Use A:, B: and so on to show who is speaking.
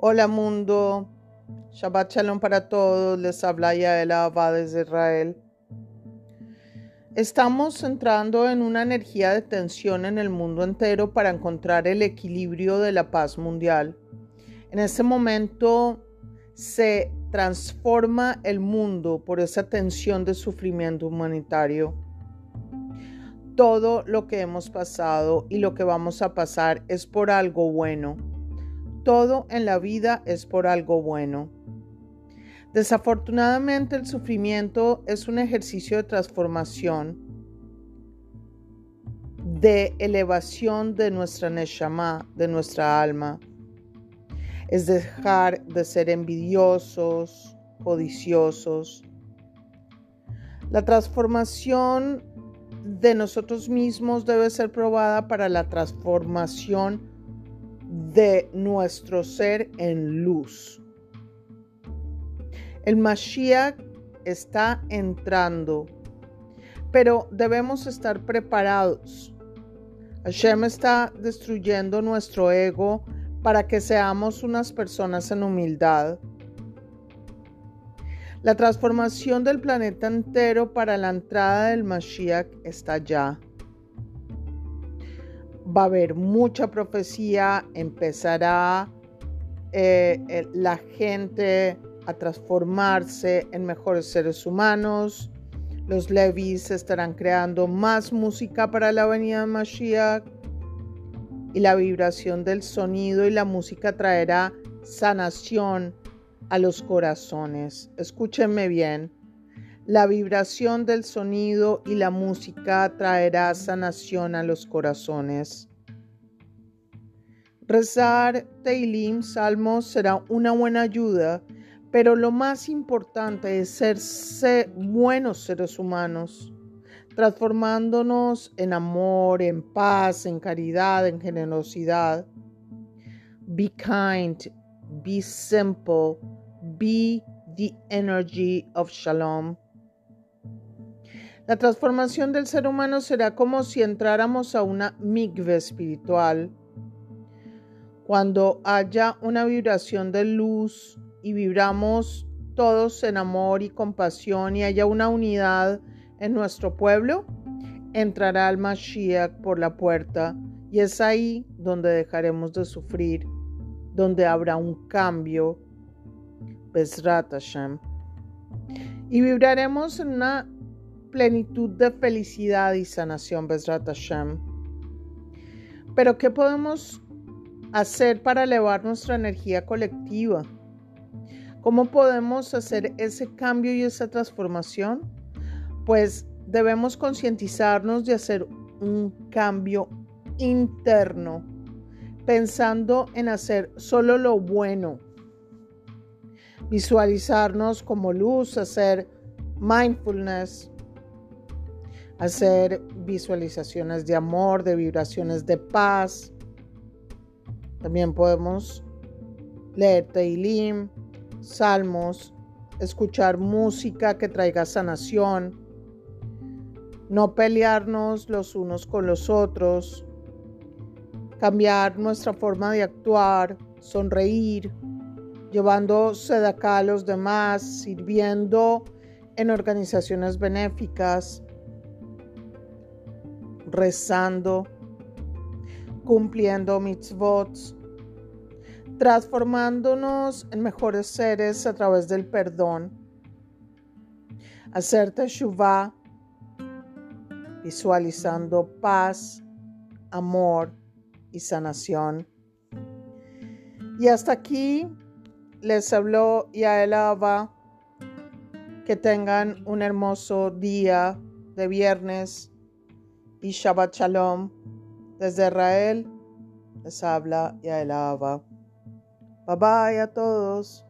A: Hola mundo, Shabbat Shalom para todos, les habla Yael Abba desde Israel. Estamos entrando en una energía de tensión en el mundo entero para encontrar el equilibrio de la paz mundial. En este momento se transforma el mundo por esa tensión de sufrimiento humanitario. Todo lo que hemos pasado y lo que vamos a pasar es por algo bueno todo en la vida es por algo bueno. Desafortunadamente el sufrimiento es un ejercicio de transformación, de elevación de nuestra neshama, de nuestra alma. Es dejar de ser envidiosos, codiciosos. La transformación de nosotros mismos debe ser probada para la transformación de nuestro ser en luz. El Mashiach está entrando, pero debemos estar preparados. Hashem está destruyendo nuestro ego para que seamos unas personas en humildad. La transformación del planeta entero para la entrada del Mashiach está ya va a haber mucha profecía, empezará eh, la gente a transformarse en mejores seres humanos. Los Levis estarán creando más música para la venida de Mashiach. Y la vibración del sonido y la música traerá sanación a los corazones. Escúchenme bien. La vibración del sonido y la música traerá sanación a los corazones. Rezar Teilim, Salmos, será una buena ayuda, pero lo más importante es ser buenos seres humanos, transformándonos en amor, en paz, en caridad, en generosidad. Be kind, be simple, be the energy of shalom. La transformación del ser humano será como si entráramos a una migve espiritual. Cuando haya una vibración de luz y vibramos todos en amor y compasión y haya una unidad en nuestro pueblo, entrará el Mashiach por la puerta y es ahí donde dejaremos de sufrir, donde habrá un cambio. Besrat Hashem. Y vibraremos en una plenitud de felicidad y sanación, Besrat Hashem. Pero, ¿qué podemos hacer para elevar nuestra energía colectiva? ¿Cómo podemos hacer ese cambio y esa transformación? Pues debemos concientizarnos de hacer un cambio interno, pensando en hacer solo lo bueno, visualizarnos como luz, hacer mindfulness, hacer visualizaciones de amor, de vibraciones de paz. También podemos leer Teilim, salmos, escuchar música que traiga sanación, no pelearnos los unos con los otros, cambiar nuestra forma de actuar, sonreír, llevándose de acá a los demás, sirviendo en organizaciones benéficas, rezando, cumpliendo mitzvot, transformándonos en mejores seres a través del perdón, hacer teshuvah, visualizando paz, amor y sanación. Y hasta aquí les habló Yael Abba. Que tengan un hermoso día de viernes y Shabbat Shalom. Desde Israel les habla y Bye bye a todos.